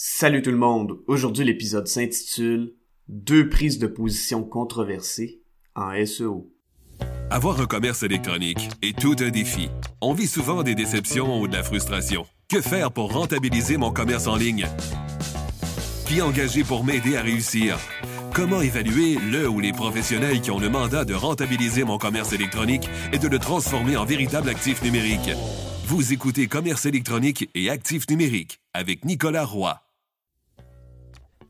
Salut tout le monde. Aujourd'hui, l'épisode s'intitule Deux prises de position controversées en SEO. Avoir un commerce électronique est tout un défi. On vit souvent des déceptions ou de la frustration. Que faire pour rentabiliser mon commerce en ligne? Qui engager pour m'aider à réussir? Comment évaluer le ou les professionnels qui ont le mandat de rentabiliser mon commerce électronique et de le transformer en véritable actif numérique? Vous écoutez Commerce électronique et actif numérique avec Nicolas Roy.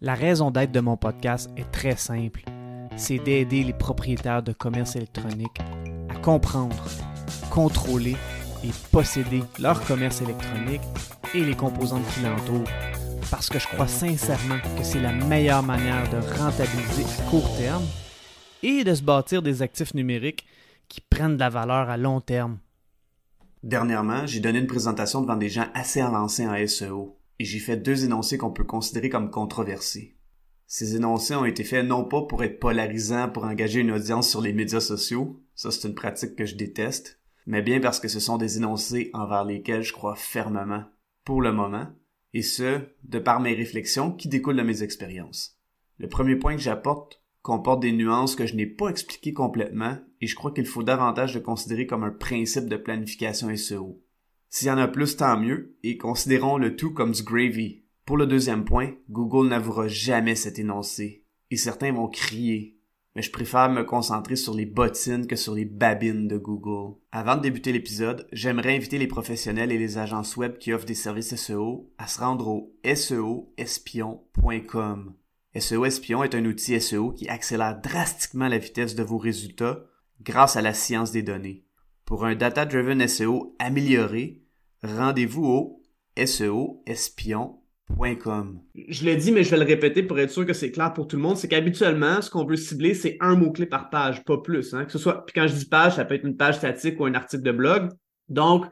La raison d'être de mon podcast est très simple. C'est d'aider les propriétaires de commerce électronique à comprendre, contrôler et posséder leur commerce électronique et les composantes qui l'entourent. Parce que je crois sincèrement que c'est la meilleure manière de rentabiliser à court terme et de se bâtir des actifs numériques qui prennent de la valeur à long terme. Dernièrement, j'ai donné une présentation devant des gens assez avancés en SEO et j'ai fait deux énoncés qu'on peut considérer comme controversés. Ces énoncés ont été faits non pas pour être polarisants pour engager une audience sur les médias sociaux, ça c'est une pratique que je déteste, mais bien parce que ce sont des énoncés envers lesquels je crois fermement, pour le moment, et ce, de par mes réflexions qui découlent de mes expériences. Le premier point que j'apporte comporte des nuances que je n'ai pas expliquées complètement et je crois qu'il faut davantage le considérer comme un principe de planification SEO. S'il y en a plus, tant mieux, et considérons le tout comme du gravy. Pour le deuxième point, Google n'avouera jamais cet énoncé, et certains vont crier. Mais je préfère me concentrer sur les bottines que sur les babines de Google. Avant de débuter l'épisode, j'aimerais inviter les professionnels et les agences web qui offrent des services SEO à se rendre au seoespion.com. SEO Espion est un outil SEO qui accélère drastiquement la vitesse de vos résultats grâce à la science des données. Pour un data-driven SEO amélioré, rendez-vous au seoespion.com. Je l'ai dit, mais je vais le répéter pour être sûr que c'est clair pour tout le monde. C'est qu'habituellement, ce qu'on veut cibler, c'est un mot-clé par page, pas plus. Hein. Que ce soit, puis quand je dis page, ça peut être une page statique ou un article de blog. Donc,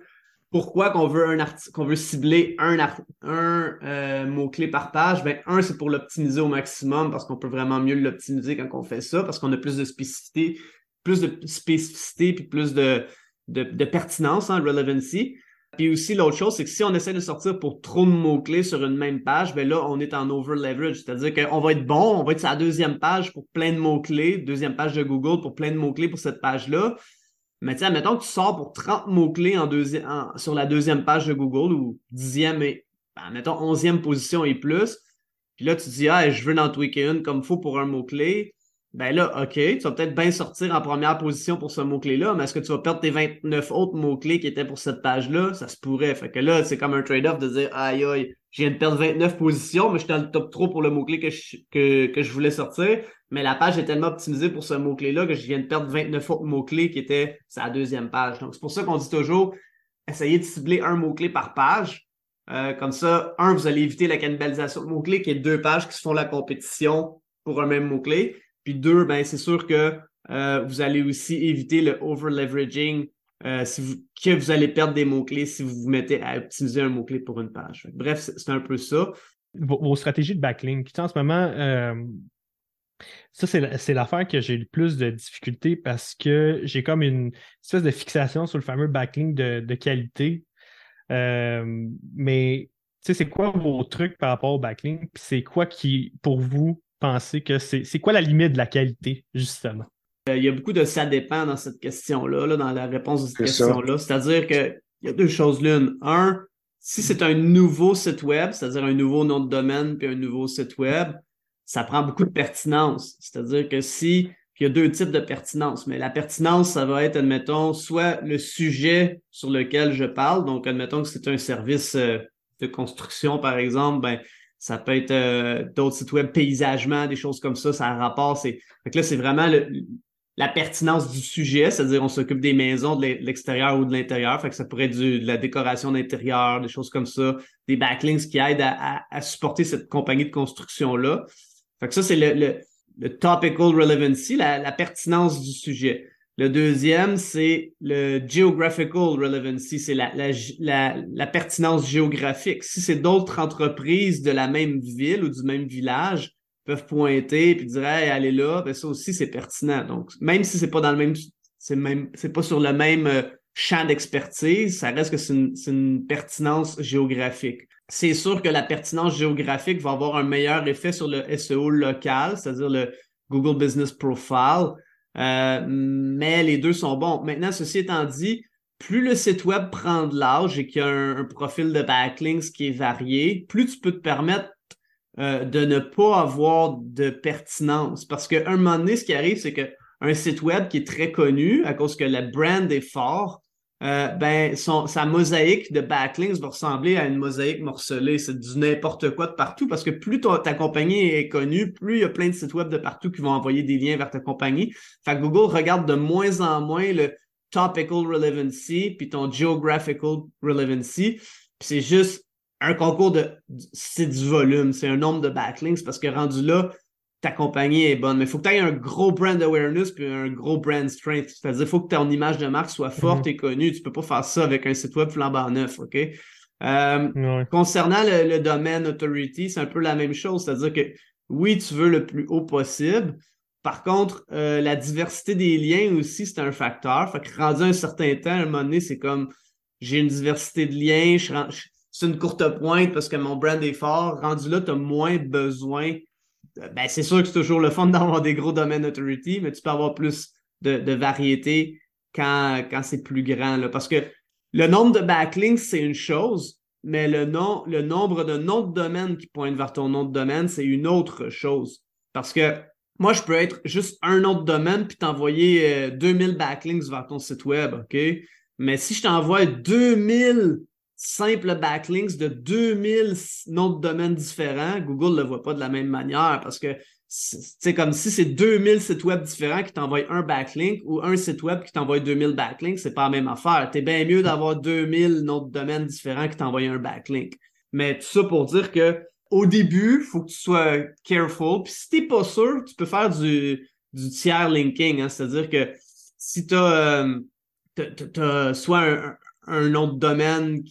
pourquoi qu'on veut veut cibler un, un euh, mot-clé par page? Ben, un, c'est pour l'optimiser au maximum parce qu'on peut vraiment mieux l'optimiser quand on fait ça, parce qu'on a plus de spécificité, plus de spécificité puis plus de, de, pertinence, hein, relevancy. Puis aussi, l'autre chose, c'est que si on essaie de sortir pour trop de mots-clés sur une même page, ben là, on est en over-leverage. C'est-à-dire qu'on va être bon, on va être sur la deuxième page pour plein de mots-clés, deuxième page de Google pour plein de mots-clés pour cette page-là. Mais tiens, mettons que tu sors pour 30 mots-clés en sur la deuxième page de Google ou dixième et, ben, mettons, onzième position et plus. Puis là, tu dis, ah, je veux en tweaker une comme faut pour un mot-clé ben là, OK, tu vas peut-être bien sortir en première position pour ce mot-clé-là, mais est-ce que tu vas perdre tes 29 autres mots-clés qui étaient pour cette page-là? Ça se pourrait. Fait que là, c'est comme un trade-off de dire, aïe, aïe, je viens de perdre 29 positions, mais je suis dans le top 3 pour le mot-clé que je, que, que je voulais sortir. Mais la page est tellement optimisée pour ce mot-clé-là que je viens de perdre 29 autres mots-clés qui étaient sa deuxième page. Donc, c'est pour ça qu'on dit toujours, essayez de cibler un mot-clé par page. Euh, comme ça, un, vous allez éviter la cannibalisation de mots-clés, qui est deux pages qui se font la compétition pour un même mot-clé. Puis deux, ben, c'est sûr que euh, vous allez aussi éviter le over-leveraging euh, que vous allez perdre des mots-clés si vous vous mettez à optimiser un mot-clé pour une page. Bref, c'est un peu ça. Vos, stratégies de backlink, en ce moment, euh, ça, c'est l'affaire que j'ai le plus de difficultés parce que j'ai comme une espèce de fixation sur le fameux backlink de, qualité. mais c'est quoi vos trucs par rapport au backlink? Puis c'est quoi qui, pour vous, penser que c'est quoi la limite de la qualité, justement? Euh, il y a beaucoup de ça dépend dans cette question-là, là, dans la réponse de cette question-là. C'est-à-dire qu'il y a deux choses l'une. Un, si c'est un nouveau site web, c'est-à-dire un nouveau nom de domaine puis un nouveau site web, ça prend beaucoup de pertinence. C'est-à-dire que si il y a deux types de pertinence, mais la pertinence, ça va être, admettons, soit le sujet sur lequel je parle, donc admettons que c'est un service euh, de construction, par exemple, ben, ça peut être euh, d'autres sites web, paysagement, des choses comme ça, ça a rapport. C'est... Là, c'est vraiment la pertinence du sujet, c'est-à-dire on s'occupe des maisons de l'extérieur ou de l'intérieur. Fait que ça pourrait être de la décoration d'intérieur, des choses comme ça, des backlinks qui aident à, supporter cette compagnie de construction-là. Fait que ça, c'est le, le, topical relevancy, la pertinence du sujet. Le deuxième, c'est le geographical relevancy, c'est la, la, la, pertinence géographique. Si c'est d'autres entreprises de la même ville ou du même village peuvent pointer puis dire allez là, ben ça aussi c'est pertinent. Donc même si c'est pas dans le même c'est même c'est pas sur le même euh, champ d'expertise, ça reste que c'est une, une, pertinence géographique. C'est sûr que la pertinence géographique va avoir un meilleur effet sur le SEO local, c'est-à-dire le Google Business Profile, euh, mais les deux sont bons. Maintenant, ceci étant dit, plus le site web prend de l'âge et qu'il y a un, profil de backlinks qui est varié, plus tu peux te permettre euh, de ne pas avoir de pertinence. Parce qu'à un moment donné, ce qui arrive, c'est qu'un site web qui est très connu, à cause que le brand est fort, euh, ben, sa mosaïque de backlinks va ressembler à une mosaïque morcelée. C'est du n'importe quoi de partout parce que plus ta compagnie est connue, plus il y a plein de sites web de partout qui vont envoyer des liens vers ta compagnie. Fait Google regarde de moins en moins le topical relevancy puis ton geographical relevancy. c'est juste un concours de. C'est du volume, c'est un nombre de backlinks parce que rendu là, ta compagnie est bonne. Mais il faut que tu aies un gros brand awareness puis un gros brand strength. C'est-à-dire qu'il faut que ton image de marque soit forte mhm. et connue. Tu peux pas faire ça avec un site web flambant neuf, OK? Euh, concernant le, domaine authority, c'est un peu la même chose. C'est-à-dire que oui, tu veux le plus haut possible. Par contre, euh, la diversité des liens aussi, c'est un facteur. Fait que rendu un certain temps, à un moment donné, c'est comme j'ai une diversité de liens, c'est une courte pointe parce que mon brand est fort. Rendu là, tu as moins besoin ben, c'est sûr que c'est toujours le fun d'avoir des gros domaines authority, mais tu peux avoir plus de, variété quand, quand c'est plus grand. Là, parce que le nombre de backlinks, c'est une chose, mais le, nom, le nombre de noms de domaine qui pointent vers ton nom de domaine, c'est une autre chose. Parce que moi, je peux être juste un nom de domaine puis t'envoyer 2000 euh, backlinks vers ton site web, OK? Mais si je t'envoie 2000 simple backlinks de 2000 noms de domaines différents, Google ne le voit pas de la même manière parce que c'est comme si c'est 2000 sites web différents qui t'envoient un backlink ou un site web qui t'envoie 2000 backlinks, c'est pas la même affaire. T'es bien mieux d'avoir 2000 noms de domaines différents qui t'envoient un backlink. Mais tout ça pour dire que au début, il faut que tu sois careful. Puis si t'es pas sûr, tu peux faire du, du tiers linking. Hein. C'est-à-dire que si tu as, euh, soit un, un de domaine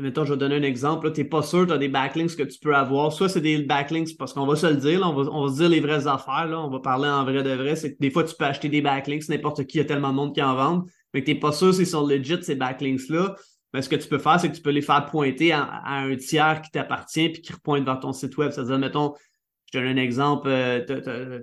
mettons, je vais donner un exemple. Tu n'es pas sûr, tu as des backlinks que tu peux avoir. Soit c'est des backlinks, parce qu'on va se le dire, on, va, on va se dire les vraies affaires, là, on va parler en vrai de vrai. C'est que des fois, tu peux acheter des backlinks, n'importe qui, il y a tellement de monde qui en vendent, mais que tu n'es pas sûr s'ils sont legit, ces backlinks-là. Mais ce que tu peux faire, c'est que tu peux les faire pointer à, un tiers qui t'appartient puis qui repointe vers ton site web. C'est-à-dire, mettons, je donne un exemple, euh,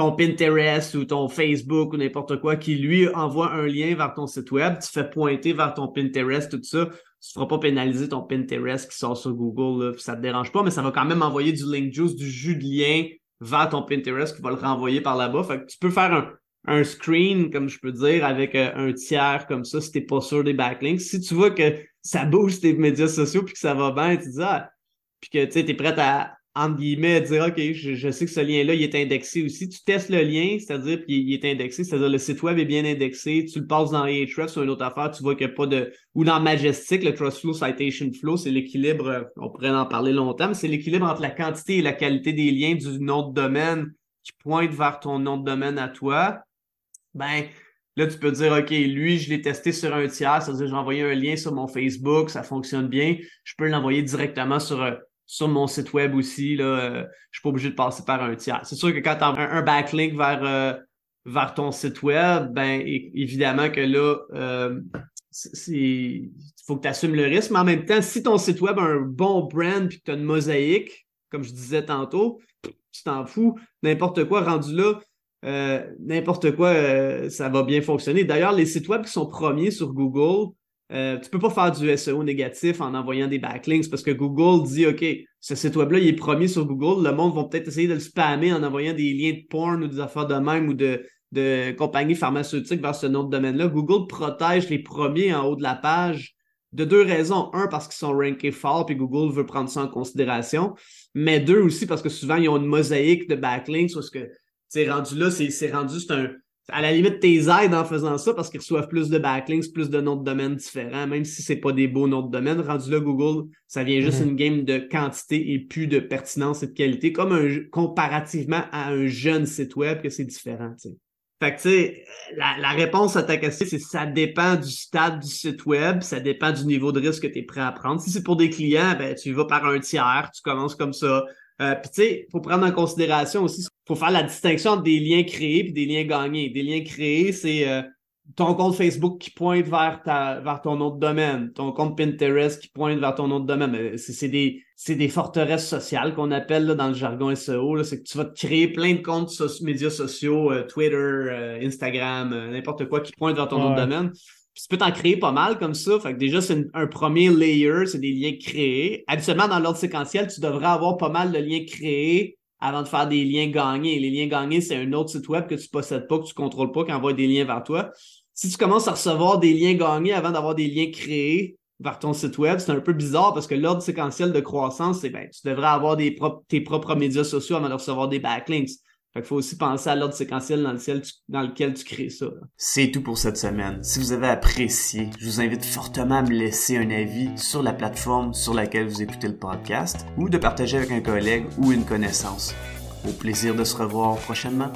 ton Pinterest ou ton Facebook ou n'importe quoi qui lui envoie un lien vers ton site web, tu fais pointer vers ton Pinterest, tout ça tu ne feras pas pénaliser ton Pinterest qui sort sur Google, là, ça ne te dérange pas, mais ça va quand même envoyer du link juice, du jus de lien vers ton Pinterest qui va le renvoyer par là-bas. Fait que tu peux faire un, screen, comme je peux dire, avec euh, un tiers comme ça si tu n'es pas sûr des backlinks. Si tu vois que ça bouge tes médias sociaux puis que ça va bien, tu dis ah, puis que tu es prêt à, entre guillemets, dire OK, je, sais que ce lien-là, il est indexé aussi. Tu testes le lien, c'est-à-dire qu'il est indexé, c'est-à-dire le site web est bien indexé, tu le passes dans Ahrefs ou une autre affaire, tu vois qu'il n'y a pas de. Ou dans Majestic, le Crossflow Citation Flow, c'est l'équilibre, euh, on pourrait en parler longtemps, mais c'est l'équilibre entre la quantité et la qualité des liens du nom de domaine qui pointe vers ton nom de domaine à toi. Ben, Là, tu peux dire, OK, lui, je l'ai testé sur un tiers, c'est-à-dire j'ai envoyé un lien sur mon Facebook, ça fonctionne bien. Je peux l'envoyer directement sur euh, sur mon site web aussi. Là, euh, je suis pas obligé de passer par un tiers. C'est sûr que quand tu as un, backlink vers, euh, vers ton site web, ben évidemment que là, euh, il faut que tu assumes le risque. Mais en même temps, si ton site web a un bon brand et que tu as une mosaïque, comme je disais tantôt, tu t'en fous. N'importe quoi rendu là, n'importe quoi, ça va bien fonctionner. D'ailleurs, les sites web qui sont premiers sur Google, euh, tu peux pas faire du SEO négatif en envoyant des backlinks parce que Google dit OK, ce site web-là, il est premier sur Google. Le monde va peut-être essayer de le spammer en envoyant des liens de porn ou des affaires de même ou de, de compagnies pharmaceutiques vers ce nom de domaine-là. Google protège les premiers en haut de la page de deux raisons. Un, parce qu'ils sont rankés fort puis Google veut prendre ça en considération. Mais deux aussi parce que souvent, ils ont une mosaïque de backlinks parce que c'est rendu là, c'est rendu, c'est un à la limite, tes aides en faisant ça parce qu'ils reçoivent plus de backlinks, plus de noms de domaine différents, même si c'est pas des beaux noms de domaine. Rendu là, Google, ça vient juste mhm. une game de quantité et plus de pertinence et de qualité, comme un, comparativement à un jeune site web que c'est différent. Fait que, tu sais, la, réponse à ta question, c'est ça dépend du stade du site web, ça dépend du niveau de risque que tu es prêt à prendre. Si c'est pour des clients, ben, tu vas par un tiers, tu commences comme ça. Euh, Puis, tu sais, il faut prendre en considération aussi faut faire la distinction entre des liens créés et des liens gagnés. Des liens créés, c'est euh, ton compte Facebook qui pointe vers, ta, vers ton autre domaine, ton compte Pinterest qui pointe vers ton autre domaine. C'est des, des forteresses sociales qu'on appelle là, dans le jargon SEO. C'est que tu vas te créer plein de comptes médias sociaux, euh, Twitter, euh, Instagram, euh, n'importe quoi qui pointe vers ton autre domaine. tu peux t'en créer pas mal comme ça. Fait que déjà, c'est un premier layer, c'est des liens créés. Habituellement, dans l'ordre séquentiel, tu devrais avoir pas mal de liens créés avant de faire des liens gagnés. Les liens gagnés, c'est un autre site web que tu possèdes pas, que tu contrôles pas, qui envoie des liens vers toi si tu commences à recevoir des liens gagnés avant d'avoir des liens créés vers ton site web, c'est un peu bizarre parce que l'ordre séquentiel de croissance, c'est ben, tu devrais avoir tes propres médias sociaux avant de recevoir des backlinks. Fait qu'il faut aussi penser à l'ordre séquentiel dans lequel tu crées ça. C'est tout pour cette semaine. Si vous avez apprécié, je vous invite fortement à me laisser un avis sur la plateforme sur laquelle vous écoutez le podcast ou de partager avec un collègue ou une connaissance. Au plaisir de se revoir prochainement.